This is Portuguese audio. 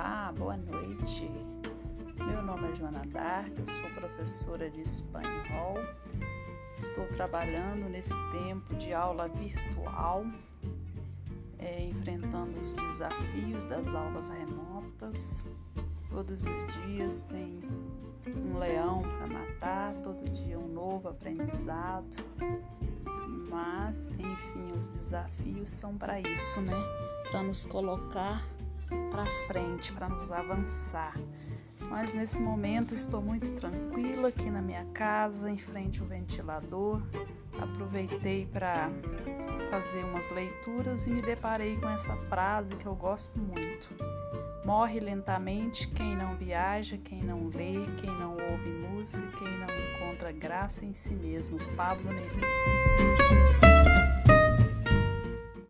Olá, boa noite. Meu nome é Joana Dark, eu sou professora de espanhol. Estou trabalhando nesse tempo de aula virtual, é, enfrentando os desafios das aulas remotas. Todos os dias tem um leão para matar, todo dia um novo aprendizado. Mas, enfim, os desafios são para isso, né? Para nos colocar para frente, para nos avançar. Mas nesse momento estou muito tranquila aqui na minha casa, em frente ao ventilador. Aproveitei para fazer umas leituras e me deparei com essa frase que eu gosto muito. Morre lentamente quem não viaja, quem não lê, quem não ouve música, quem não encontra graça em si mesmo. Pablo Neruda.